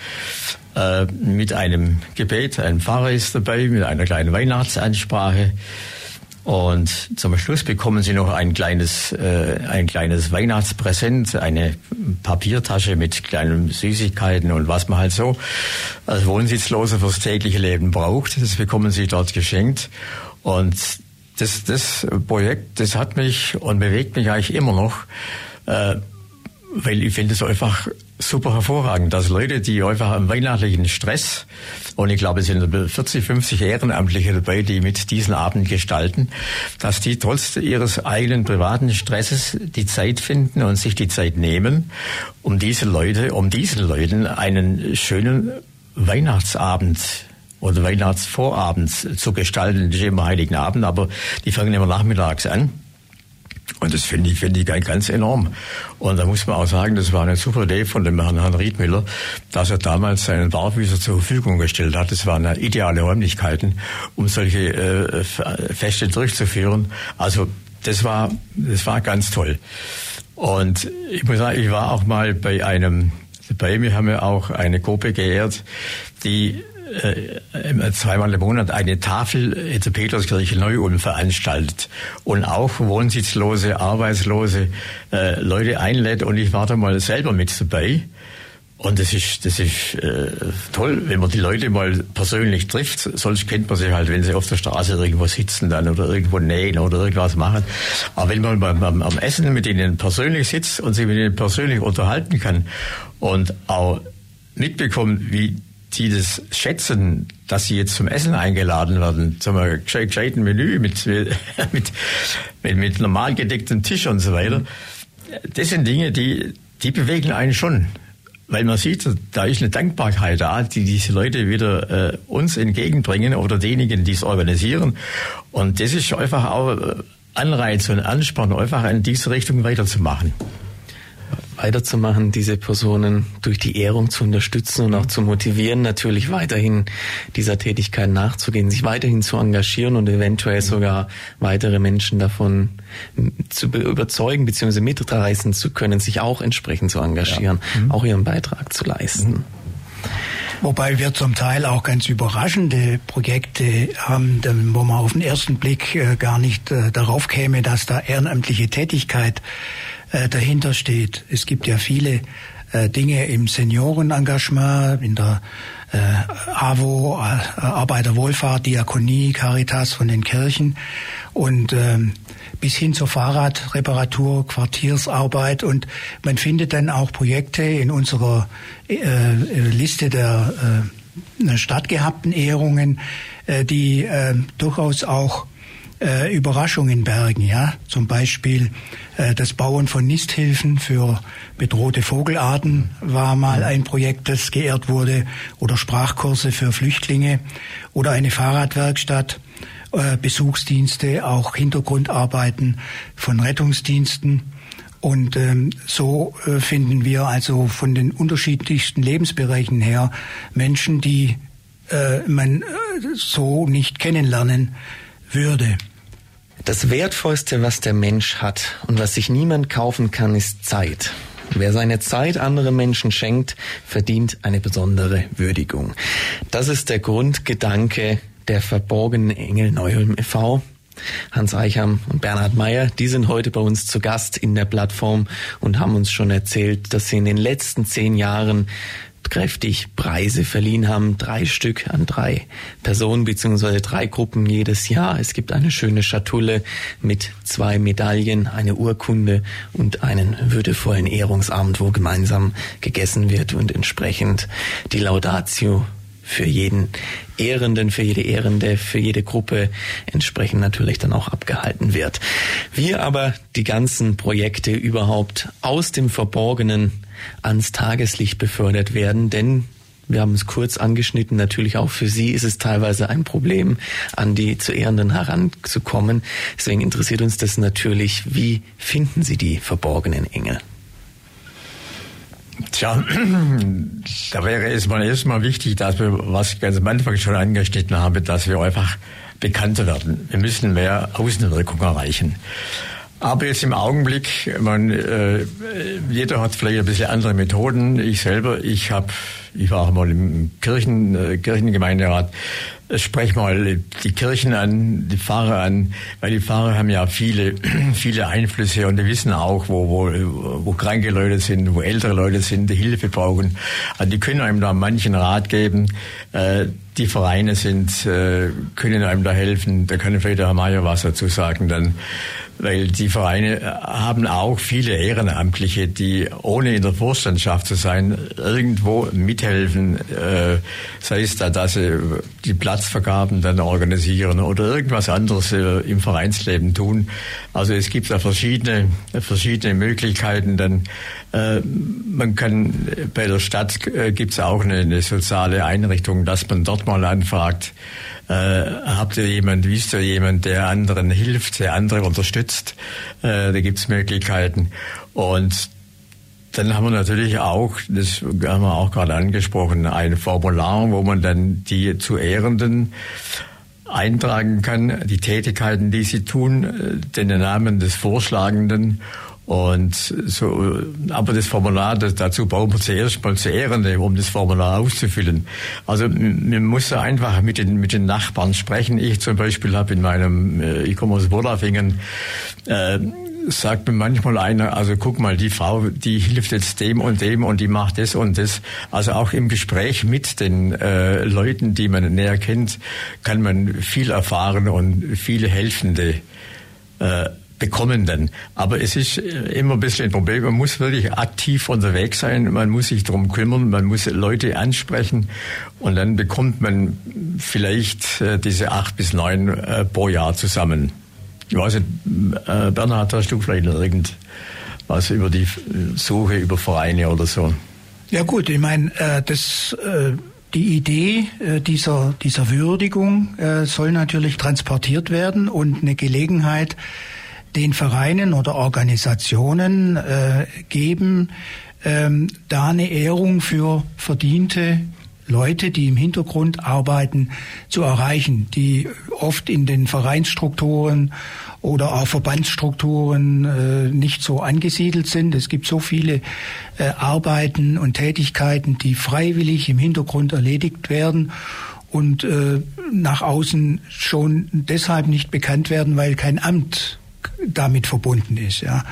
äh, mit einem Gebet, ein Pfarrer ist dabei, mit einer kleinen Weihnachtsansprache. Und zum Schluss bekommen Sie noch ein kleines, äh, ein kleines Weihnachtspräsent, eine Papiertasche mit kleinen Süßigkeiten und was man halt so als Wohnsitzlose fürs tägliche Leben braucht. Das bekommen Sie dort geschenkt. Und das, das Projekt, das hat mich und bewegt mich eigentlich immer noch, äh, weil ich finde es einfach super hervorragend, dass Leute, die einfach im weihnachtlichen Stress, und ich glaube, es sind 40, 50 Ehrenamtliche dabei, die mit diesen Abend gestalten, dass die trotz ihres eigenen privaten Stresses die Zeit finden und sich die Zeit nehmen, um diese Leute, um diesen Leuten einen schönen Weihnachtsabend oder Weihnachtsvorabend zu gestalten. Das ist immer Heiligen Abend, aber die fangen immer nachmittags an. Und das finde ich, finde ich ganz enorm. Und da muss man auch sagen, das war eine super Idee von dem Herrn, Herrn Riedmüller, dass er damals seinen Barfüßer zur Verfügung gestellt hat. Das waren ideale Räumlichkeiten, um solche äh, Feste durchzuführen. Also das war, das war ganz toll. Und ich muss sagen, ich war auch mal bei einem, bei mir haben wir auch eine Gruppe geehrt, die zweimal im Monat eine Tafel in der Peterskirche Neu-Ulm veranstaltet und auch wohnsitzlose, arbeitslose äh, Leute einlädt und ich war da mal selber mit dabei. Und das ist, das ist äh, toll, wenn man die Leute mal persönlich trifft. Sonst kennt man sie halt, wenn sie auf der Straße irgendwo sitzen dann oder irgendwo nähen oder irgendwas machen. Aber wenn man beim, am, am Essen mit ihnen persönlich sitzt und sich mit ihnen persönlich unterhalten kann und auch mitbekommt, wie die das schätzen, dass sie jetzt zum Essen eingeladen werden, zum gescheiten Menü mit, *laughs* mit, mit, mit normal gedecktem Tisch und so weiter. Das sind Dinge, die, die bewegen einen schon. Weil man sieht, da ist eine Dankbarkeit da, die diese Leute wieder äh, uns entgegenbringen oder denjenigen, die es organisieren. Und das ist einfach auch äh, Anreiz und Ansporn, einfach in diese Richtung weiterzumachen weiterzumachen, diese Personen durch die Ehrung zu unterstützen und auch zu motivieren, natürlich weiterhin dieser Tätigkeit nachzugehen, sich weiterhin zu engagieren und eventuell sogar weitere Menschen davon zu überzeugen bzw. mitreißen zu können, sich auch entsprechend zu engagieren, ja. mhm. auch ihren Beitrag zu leisten. Mhm. Wobei wir zum Teil auch ganz überraschende Projekte haben, wo man auf den ersten Blick äh, gar nicht äh, darauf käme, dass da ehrenamtliche Tätigkeit äh, dahinter steht. Es gibt ja viele äh, Dinge im Seniorenengagement, in der äh, AWO, äh, Arbeiterwohlfahrt, Diakonie, Caritas von den Kirchen und ähm, bis hin zur Fahrradreparatur, Quartiersarbeit und man findet dann auch Projekte in unserer äh, Liste der äh, stattgehabten Ehrungen, äh, die äh, durchaus auch äh, Überraschungen bergen, ja. Zum Beispiel äh, das Bauen von Nisthilfen für bedrohte Vogelarten war mal ein Projekt, das geehrt wurde, oder Sprachkurse für Flüchtlinge oder eine Fahrradwerkstatt, äh, Besuchsdienste, auch Hintergrundarbeiten von Rettungsdiensten. Und ähm, so äh, finden wir also von den unterschiedlichsten Lebensbereichen her Menschen, die äh, man äh, so nicht kennenlernen würde. Das Wertvollste, was der Mensch hat und was sich niemand kaufen kann, ist Zeit. Wer seine Zeit anderen Menschen schenkt, verdient eine besondere Würdigung. Das ist der Grundgedanke der verborgenen Engel Neuholm e.V. Hans Eicham und Bernhard Meyer, die sind heute bei uns zu Gast in der Plattform und haben uns schon erzählt, dass sie in den letzten zehn Jahren kräftig Preise verliehen haben, drei Stück an drei Personen beziehungsweise drei Gruppen jedes Jahr. Es gibt eine schöne Schatulle mit zwei Medaillen, eine Urkunde und einen würdevollen Ehrungsabend, wo gemeinsam gegessen wird und entsprechend die Laudatio für jeden Ehrenden, für jede Ehrende, für jede Gruppe entsprechend natürlich dann auch abgehalten wird. Wir aber die ganzen Projekte überhaupt aus dem Verborgenen ans Tageslicht befördert werden, denn wir haben es kurz angeschnitten. Natürlich auch für Sie ist es teilweise ein Problem, an die zu Ehrenden heranzukommen. Deswegen interessiert uns das natürlich. Wie finden Sie die verborgenen Engel? Tja, *clears throat* da wäre es mal erstmal wichtig, dass wir, was ich ganz am Anfang schon angeschnitten habe, dass wir einfach bekannter werden. Wir müssen mehr Außenwirkung erreichen. Aber jetzt im Augenblick, man, äh, jeder hat vielleicht ein bisschen andere Methoden. Ich selber, ich habe, ich war auch mal im Kirchen, äh, Kirchengemeinderat, sprech mal die Kirchen an, die Pfarrer an, weil die Pfarrer haben ja viele, *clears throat* viele Einflüsse und die wissen auch, wo, wo, wo kranke Leute sind, wo ältere Leute sind, die Hilfe brauchen. Also die können einem da manchen Rat geben. Äh, die Vereine sind, äh, können einem da helfen. Da kann vielleicht der Herr Mayer was dazu sagen dann weil die Vereine haben auch viele Ehrenamtliche, die ohne in der Vorstandschaft zu sein, irgendwo mithelfen, äh, sei es da, dass sie die Platzvergaben dann organisieren oder irgendwas anderes äh, im Vereinsleben tun. Also es gibt da verschiedene, verschiedene Möglichkeiten. Dann äh, man kann bei der Stadt äh, gibt es auch eine, eine soziale Einrichtung, dass man dort mal anfragt, äh, habt ihr jemand, wisst ihr jemand, der anderen hilft, der andere unterstützt? Äh, da gibt's Möglichkeiten. Und dann haben wir natürlich auch, das haben wir auch gerade angesprochen, ein Formular, wo man dann die zu Ehrenden eintragen kann, die Tätigkeiten, die sie tun, äh, den Namen des Vorschlagenden und so, aber das Formular, das, dazu brauchen wir zuerst mal zu Ehrende, um das Formular auszufüllen. Also man muss einfach mit den, mit den Nachbarn sprechen. Ich zum Beispiel habe in meinem, äh, ich komme aus Wolafingen, äh, sagt mir manchmal einer, also guck mal, die Frau, die hilft jetzt dem und dem und die macht das und das. Also auch im Gespräch mit den äh, Leuten, die man näher kennt, kann man viel erfahren und viele helfende äh, bekommen dann. Aber es ist äh, immer ein bisschen ein Problem. Man muss wirklich aktiv unterwegs sein. Man muss sich darum kümmern. Man muss Leute ansprechen. Und dann bekommt man vielleicht äh, diese acht bis neun äh, pro Jahr zusammen. Ich weiß nicht, Bernhard, hast du vielleicht irgendwas über die Suche über Vereine oder so? Ja gut, ich meine, das die Idee dieser, dieser Würdigung soll natürlich transportiert werden und eine Gelegenheit den Vereinen oder Organisationen äh, geben, ähm, da eine Ehrung für verdiente Leute, die im Hintergrund arbeiten, zu erreichen, die oft in den Vereinsstrukturen oder auch Verbandsstrukturen äh, nicht so angesiedelt sind. Es gibt so viele äh, Arbeiten und Tätigkeiten, die freiwillig im Hintergrund erledigt werden und äh, nach außen schon deshalb nicht bekannt werden, weil kein Amt damit verbunden ist. Ja.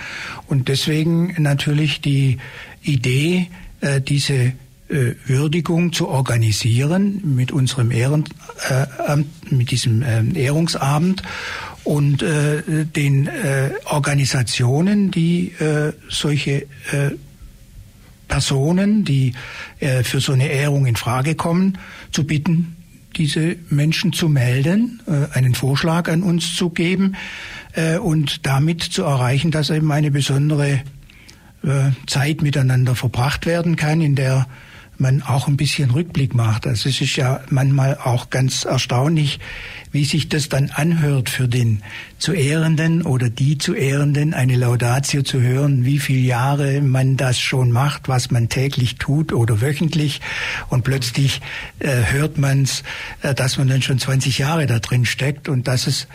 Und deswegen natürlich die Idee, äh, diese Würdigung zu organisieren mit unserem Ehrenamt, äh, mit diesem äh, Ehrungsabend und äh, den äh, Organisationen, die äh, solche äh, Personen, die äh, für so eine Ehrung in Frage kommen, zu bitten, diese Menschen zu melden, äh, einen Vorschlag an uns zu geben äh, und damit zu erreichen, dass eben eine besondere äh, Zeit miteinander verbracht werden kann, in der man auch ein bisschen Rückblick macht. Also es ist ja manchmal auch ganz erstaunlich, wie sich das dann anhört für den zu Ehrenden oder die zu Ehrenden, eine Laudatio zu hören, wie viele Jahre man das schon macht, was man täglich tut oder wöchentlich und plötzlich äh, hört man es, äh, dass man dann schon 20 Jahre da drin steckt und dass es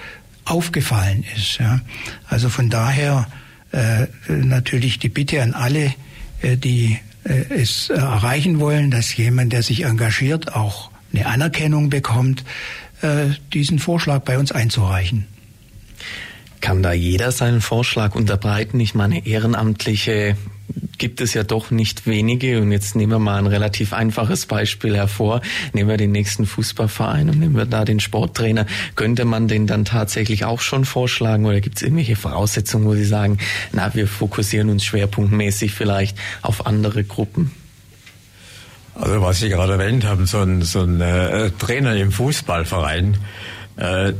aufgefallen ist. Ja. Also von daher äh, natürlich die Bitte an alle, äh, die es erreichen wollen, dass jemand, der sich engagiert, auch eine Anerkennung bekommt, äh, diesen Vorschlag bei uns einzureichen. Kann da jeder seinen Vorschlag unterbreiten? Ich meine, Ehrenamtliche gibt es ja doch nicht wenige. Und jetzt nehmen wir mal ein relativ einfaches Beispiel hervor. Nehmen wir den nächsten Fußballverein und nehmen wir da den Sporttrainer. Könnte man den dann tatsächlich auch schon vorschlagen oder gibt es irgendwelche Voraussetzungen, wo Sie sagen, na, wir fokussieren uns schwerpunktmäßig vielleicht auf andere Gruppen? Also was Sie gerade erwähnt haben, so ein, so ein äh, Trainer im Fußballverein, äh,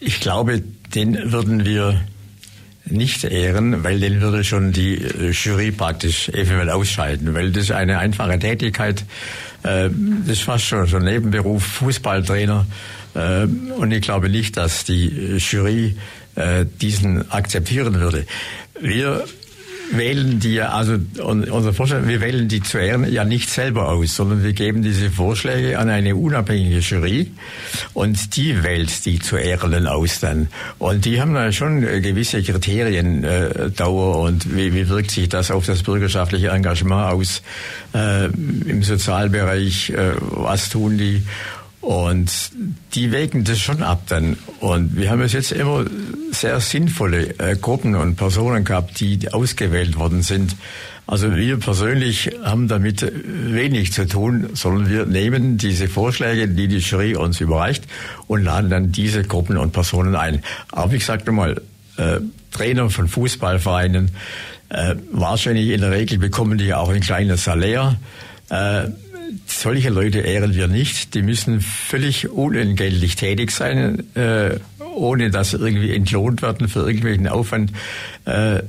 ich glaube, den würden wir nicht ehren, weil den würde schon die äh, Jury praktisch eventuell ausscheiden, weil das eine einfache Tätigkeit, äh, das ist fast schon so ein Nebenberuf, Fußballtrainer. Äh, und ich glaube nicht, dass die Jury diesen akzeptieren würde. Wir wählen die also unser Vorschlag, wir wählen die zu Ehren ja nicht selber aus, sondern wir geben diese Vorschläge an eine unabhängige Jury und die wählt die zu Ehrenden aus dann. Und die haben da schon gewisse Kriterien, äh, Dauer und wie, wie wirkt sich das auf das bürgerschaftliche Engagement aus äh, im Sozialbereich, äh, was tun die und die wägen das schon ab dann. Und wir haben es jetzt immer sehr sinnvolle äh, Gruppen und Personen gehabt, die ausgewählt worden sind. Also wir persönlich haben damit wenig zu tun, sondern wir nehmen diese Vorschläge, die die Jury uns überreicht und laden dann diese Gruppen und Personen ein. Aber ich sagte mal, äh, Trainer von Fußballvereinen, äh, wahrscheinlich in der Regel bekommen die auch ein kleines Salär. Äh, solche Leute ehren wir nicht. Die müssen völlig unentgeltlich tätig sein, äh, ohne dass sie irgendwie entlohnt werden für irgendwelchen Aufwand. Äh,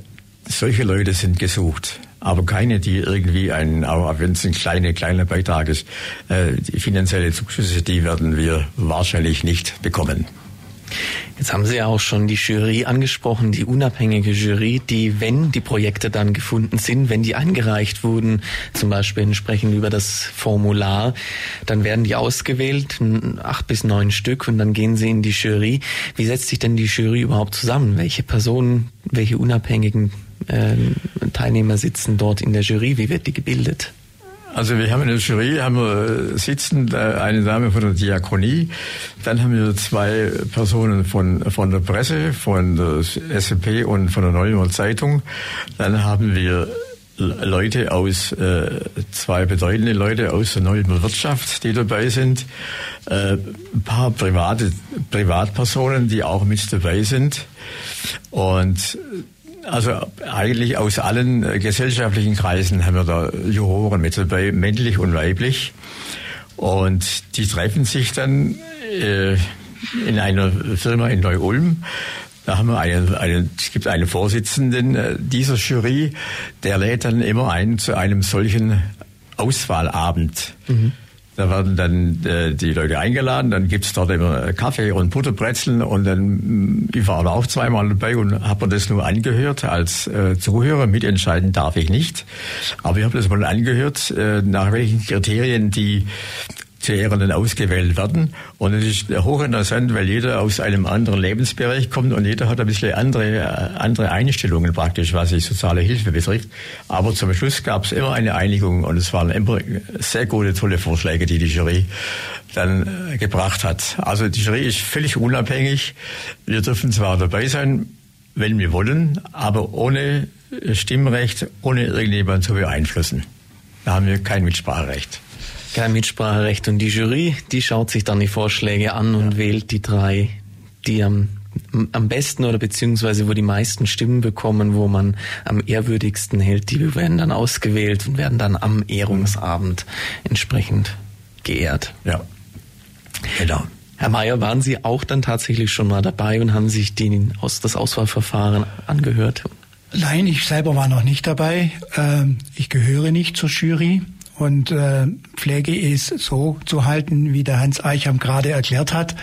solche Leute sind gesucht. Aber keine, die irgendwie einen, auch wenn es ein kleiner, kleiner Beitrag ist, äh, die finanzielle Zuschüsse, die werden wir wahrscheinlich nicht bekommen. Jetzt haben Sie ja auch schon die Jury angesprochen, die unabhängige Jury, die, wenn die Projekte dann gefunden sind, wenn die eingereicht wurden, zum Beispiel entsprechend über das Formular, dann werden die ausgewählt, acht bis neun Stück, und dann gehen sie in die Jury. Wie setzt sich denn die Jury überhaupt zusammen? Welche Personen, welche unabhängigen äh, Teilnehmer sitzen dort in der Jury? Wie wird die gebildet? Also wir haben in der Jury haben wir sitzen eine Dame von der Diakonie, dann haben wir zwei Personen von von der Presse, von der SCP und von der Neuen Zeitung. Dann haben wir Leute aus äh, zwei bedeutende Leute aus der neuen Wirtschaft, die dabei sind, äh, ein paar private Privatpersonen, die auch mit dabei sind und also eigentlich aus allen äh, gesellschaftlichen Kreisen haben wir da Juroren mit dabei, männlich und weiblich. Und die treffen sich dann äh, in einer Firma in Neu-Ulm. Da haben wir einen, einen, es gibt einen Vorsitzenden äh, dieser Jury, der lädt dann immer ein zu einem solchen Auswahlabend. Mhm. Da werden dann äh, die Leute eingeladen, dann gibt's dort immer Kaffee und Butterbrezeln und dann, mm, ich war da auch zweimal dabei und habe mir das nur angehört als äh, Zuhörer. Mitentscheiden darf ich nicht. Aber ich habe das mal angehört, äh, nach welchen Kriterien die zu Ehrenden ausgewählt werden. Und es ist hochinteressant, weil jeder aus einem anderen Lebensbereich kommt und jeder hat ein bisschen andere, äh, andere Einstellungen praktisch, was die soziale Hilfe betrifft. Aber zum Schluss gab es immer eine Einigung und es waren immer sehr gute, tolle Vorschläge, die die Jury dann äh, gebracht hat. Also die Jury ist völlig unabhängig. Wir dürfen zwar dabei sein, wenn wir wollen, aber ohne Stimmrecht, ohne irgendjemanden zu beeinflussen. Da haben wir kein Mitspracherecht kein Mitspracherecht. Und die Jury, die schaut sich dann die Vorschläge an und ja. wählt die drei, die am am besten oder beziehungsweise wo die meisten Stimmen bekommen, wo man am ehrwürdigsten hält, die werden dann ausgewählt und werden dann am Ehrungsabend entsprechend geehrt. Ja, genau. Herr Mayer, waren Sie auch dann tatsächlich schon mal dabei und haben sich den, das Auswahlverfahren angehört? Nein, ich selber war noch nicht dabei. Ähm, ich gehöre nicht zur Jury und äh, pflege es so zu halten, wie der Hans Eicham gerade erklärt hat.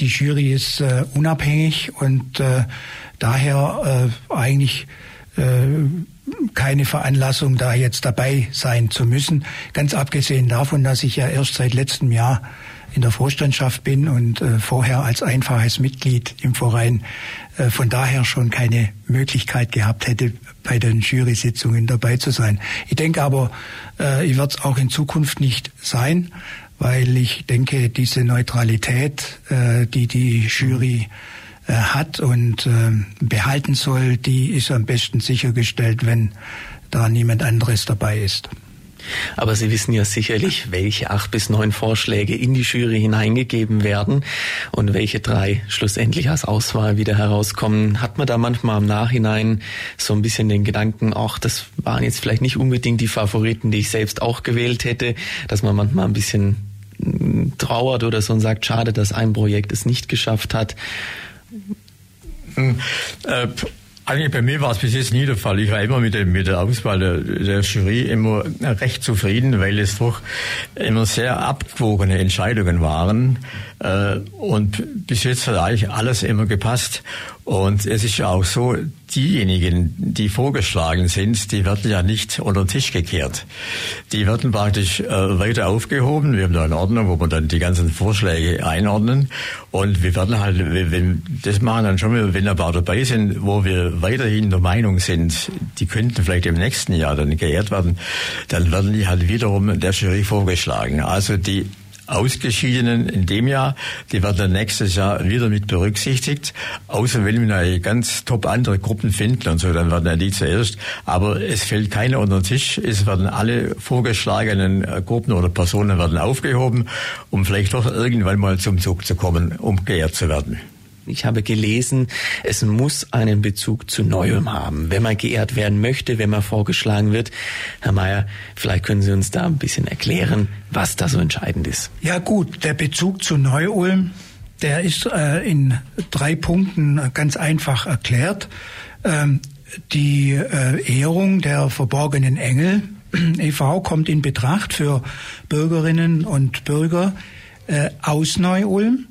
Die Jury ist äh, unabhängig und äh, daher äh, eigentlich äh, keine Veranlassung, da jetzt dabei sein zu müssen. Ganz abgesehen davon, dass ich ja erst seit letztem Jahr in der Vorstandschaft bin und äh, vorher als einfaches Mitglied im Verein äh, von daher schon keine Möglichkeit gehabt hätte, bei den Jury-Sitzungen dabei zu sein. Ich denke aber, äh, ich werde es auch in Zukunft nicht sein, weil ich denke, diese Neutralität, äh, die die Jury hat und behalten soll, die ist am besten sichergestellt, wenn da niemand anderes dabei ist. Aber Sie wissen ja sicherlich, welche acht bis neun Vorschläge in die Jury hineingegeben werden und welche drei schlussendlich als Auswahl wieder herauskommen. Hat man da manchmal im Nachhinein so ein bisschen den Gedanken, ach, das waren jetzt vielleicht nicht unbedingt die Favoriten, die ich selbst auch gewählt hätte, dass man manchmal ein bisschen mm, trauert oder so und sagt, schade, dass ein Projekt es nicht geschafft hat. Eigentlich bei mir war es bis jetzt nie der Fall. Ich war immer mit der, mit der Auswahl der, der Jury immer recht zufrieden, weil es doch immer sehr abgewogene Entscheidungen waren. Äh, und bis jetzt hat eigentlich alles immer gepasst. Und es ist ja auch so, diejenigen, die vorgeschlagen sind, die werden ja nicht unter den Tisch gekehrt. Die werden praktisch äh, weiter aufgehoben. Wir haben da eine Ordnung, wo wir dann die ganzen Vorschläge einordnen. Und wir werden halt, wenn, das machen dann schon, wenn ein paar dabei sind, wo wir weiterhin der Meinung sind, die könnten vielleicht im nächsten Jahr dann geehrt werden, dann werden die halt wiederum der Jury vorgeschlagen. Also die Ausgeschiedenen in dem Jahr, die werden nächstes Jahr wieder mit berücksichtigt. Außer wenn wir eine ganz top andere Gruppen finden und so, dann werden die zuerst. Aber es fällt keiner unter den Tisch. Es werden alle vorgeschlagenen äh, Gruppen oder Personen werden aufgehoben, um vielleicht doch irgendwann mal zum Zug zu kommen, um geehrt zu werden. Ich habe gelesen, es muss einen Bezug zu Neuem haben, wenn man geehrt werden möchte, wenn man vorgeschlagen wird. Herr Mayer, vielleicht können Sie uns da ein bisschen erklären, was da so entscheidend ist. Ja gut, der Bezug zu Neu-Ulm, der ist äh, in drei Punkten ganz einfach erklärt. Ähm, die äh, Ehrung der verborgenen Engel e.V. kommt in Betracht für Bürgerinnen und Bürger äh, aus Neu-Ulm.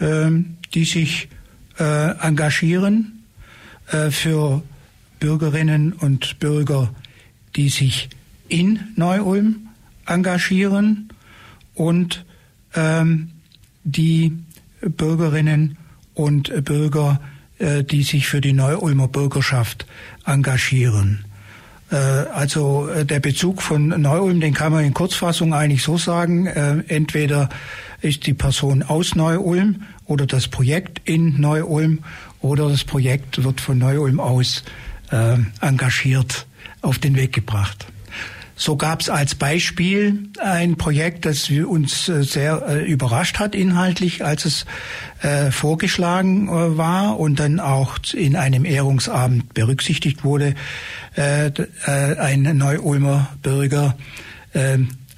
Ähm, die sich äh, engagieren, äh, für Bürgerinnen und Bürger, die sich in Neu-Ulm engagieren und ähm, die Bürgerinnen und Bürger, äh, die sich für die Neu-Ulmer Bürgerschaft engagieren. Äh, also äh, der Bezug von Neu-Ulm, den kann man in Kurzfassung eigentlich so sagen, äh, entweder ist die Person aus Neu-Ulm oder das Projekt in Neu-Ulm oder das Projekt wird von Neu-Ulm aus äh, engagiert auf den Weg gebracht. So gab es als Beispiel ein Projekt, das uns äh, sehr äh, überrascht hat inhaltlich, als es äh, vorgeschlagen äh, war und dann auch in einem Ehrungsabend berücksichtigt wurde. Äh, ein Neu-Ulmer Bürger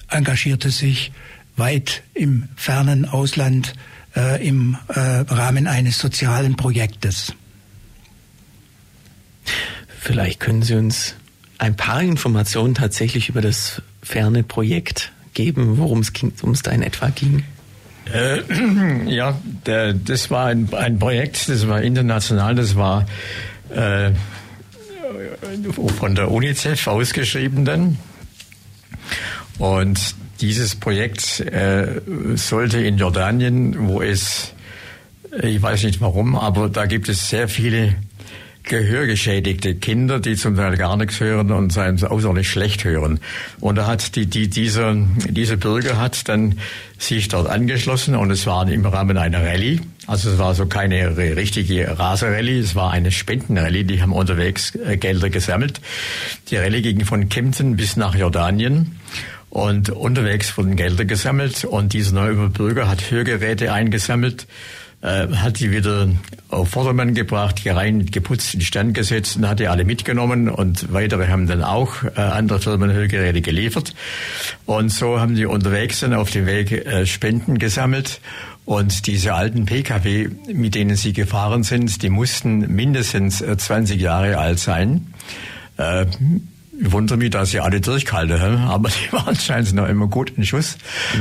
engagierte sich weit im fernen Ausland äh, im äh, Rahmen eines sozialen Projektes. Vielleicht können Sie uns ein paar Informationen tatsächlich über das ferne Projekt geben, worum es da in etwa ging. Äh, *clears throat* ja, der, das war ein, ein, Projekt, das war international, das war äh, von der UNICEF ausgeschrieben dann. Und dieses Projekt äh, sollte in Jordanien, wo es, ich weiß nicht warum, aber da gibt es sehr viele gehörgeschädigte Kinder, die zum Teil gar nichts hören und außerordentlich schlecht hören. Und da hat die, die, dieser, dieser Bürger hat dann sich dort angeschlossen und es war im Rahmen einer Rallye. Also es war so keine richtige Raserrallye, es war eine Spendenrallye, die haben unterwegs äh, Gelder gesammelt. Die Rallye ging von Kempten bis nach Jordanien. Und unterwegs wurden Gelder gesammelt und dieser neue Bürger hat Hörgeräte eingesammelt, äh, hat die wieder auf Vordermann gebracht, rein geputzt, in Stand gesetzt und hat die alle mitgenommen und weitere haben dann auch äh, andere Firmen Hörgeräte geliefert. Und so haben die unterwegs dann auf dem Weg äh, Spenden gesammelt und diese alten Pkw, mit denen sie gefahren sind, die mussten mindestens 20 äh, Jahre alt sein. Ich wundere mich, dass sie alle durchgehalten haben, *laughs* aber die waren scheinbar noch immer gut in Schuss.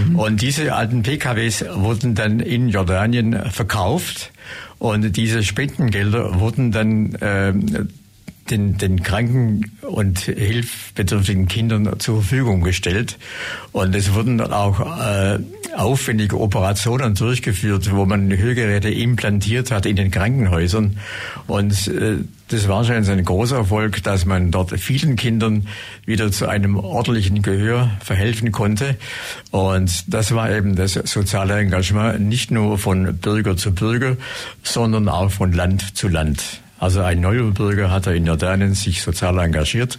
Mhm. Und diese alten PKWs wurden dann in Jordanien verkauft und diese Spendengelder wurden dann äh, den, den kranken und hilfbedürftigen Kindern zur Verfügung gestellt. Und es wurden dann auch äh, aufwendige Operationen durchgeführt, wo man Hörgeräte implantiert hat in den Krankenhäusern. Und äh, das war schon ein großer Erfolg, dass man dort vielen Kindern wieder zu einem ordentlichen Gehör verhelfen konnte. Und das war eben das soziale Engagement, nicht nur von Bürger zu Bürger, sondern auch von Land zu Land. Also ein Neubürger hat er in Jordanien sich sozial engagiert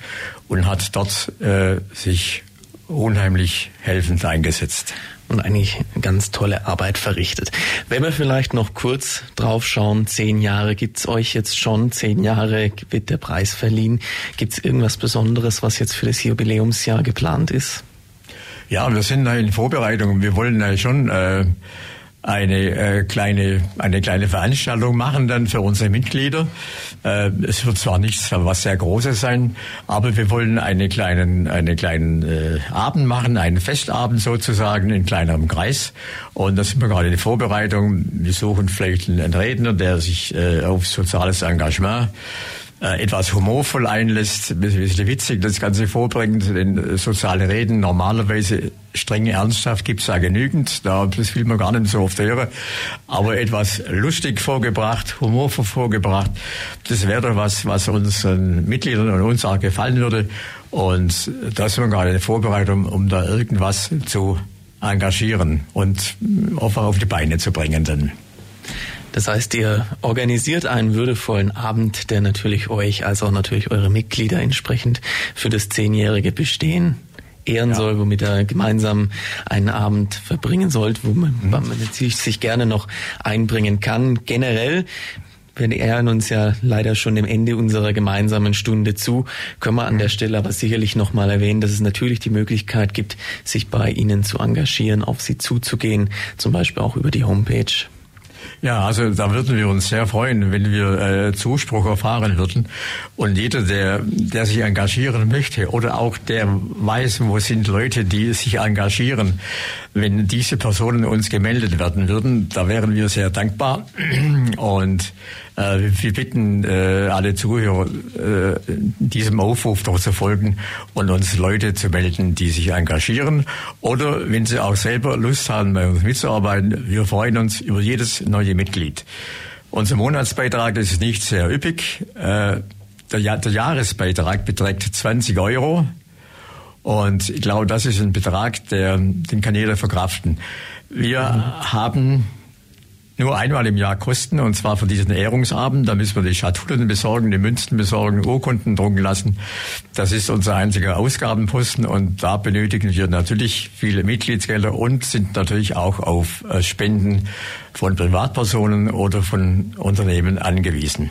und hat dort äh, sich unheimlich helfend eingesetzt und eigentlich ganz tolle Arbeit verrichtet. Wenn wir vielleicht noch kurz drauf schauen, zehn Jahre gibt's euch jetzt schon, zehn Jahre wird der Preis verliehen. Gibt's irgendwas Besonderes, was jetzt für das Jubiläumsjahr geplant ist? Ja, wir sind da in Vorbereitung. Wir wollen ja schon äh, eine äh, kleine eine kleine Veranstaltung machen dann für unsere Mitglieder. Äh, es wird zwar nichts was sehr Großes sein, aber wir wollen eine kleinen eine kleinen äh, Abend machen, einen Festabend sozusagen in kleinerem Kreis. Und da sind wir gerade in der Vorbereitung. Wir suchen vielleicht einen Redner, der sich äh, auf soziales Engagement äh, etwas humorvoll einlässt, ein bisschen witzig das Ganze vorbringt, denn äh, soziale Reden normalerweise strenge Ernsthaft gibt's da genügend, da, das will man gar nicht so oft hören, aber etwas lustig vorgebracht, humorvoll vorgebracht, das wäre doch was, was unseren Mitgliedern und uns auch gefallen würde und da sind wir gerade der Vorbereitung, um da irgendwas zu engagieren und einfach auf die Beine zu bringen dann. Das heißt, ihr organisiert einen würdevollen Abend, der natürlich euch, als auch natürlich eure Mitglieder entsprechend für das zehnjährige Bestehen ehren ja. soll, womit ihr gemeinsam einen Abend verbringen sollt, wo man, mhm. man natürlich sich gerne noch einbringen kann. Generell wir nähern uns ja leider schon dem Ende unserer gemeinsamen Stunde zu. Können wir an der Stelle aber sicherlich nochmal erwähnen, dass es natürlich die Möglichkeit gibt, sich bei Ihnen zu engagieren, auf Sie zuzugehen, zum Beispiel auch über die Homepage. Ja, also da würden wir uns sehr freuen, wenn wir äh, Zuspruch erfahren würden. Und jeder, der, der sich engagieren möchte oder auch der weiß, wo sind Leute, die sich engagieren, wenn diese Personen uns gemeldet werden würden, da wären wir sehr dankbar. Und wir bitten äh, alle Zuhörer, äh, diesem Aufruf doch zu folgen und uns Leute zu melden, die sich engagieren. Oder wenn sie auch selber Lust haben, bei uns mitzuarbeiten, wir freuen uns über jedes neue Mitglied. Unser Monatsbeitrag ist nicht sehr üppig. Äh, der, der Jahresbeitrag beträgt 20 Euro. Und ich glaube, das ist ein Betrag, der, den kann jeder verkraften. Wir mhm. haben nur einmal im Jahr Kosten, und zwar für diesen Ehrungsabend. Da müssen wir die Schatullen besorgen, die Münzen besorgen, Urkunden drucken lassen. Das ist unser einziger Ausgabenposten und da benötigen wir natürlich viele Mitgliedsgelder und sind natürlich auch auf äh, Spenden von Privatpersonen oder von Unternehmen angewiesen.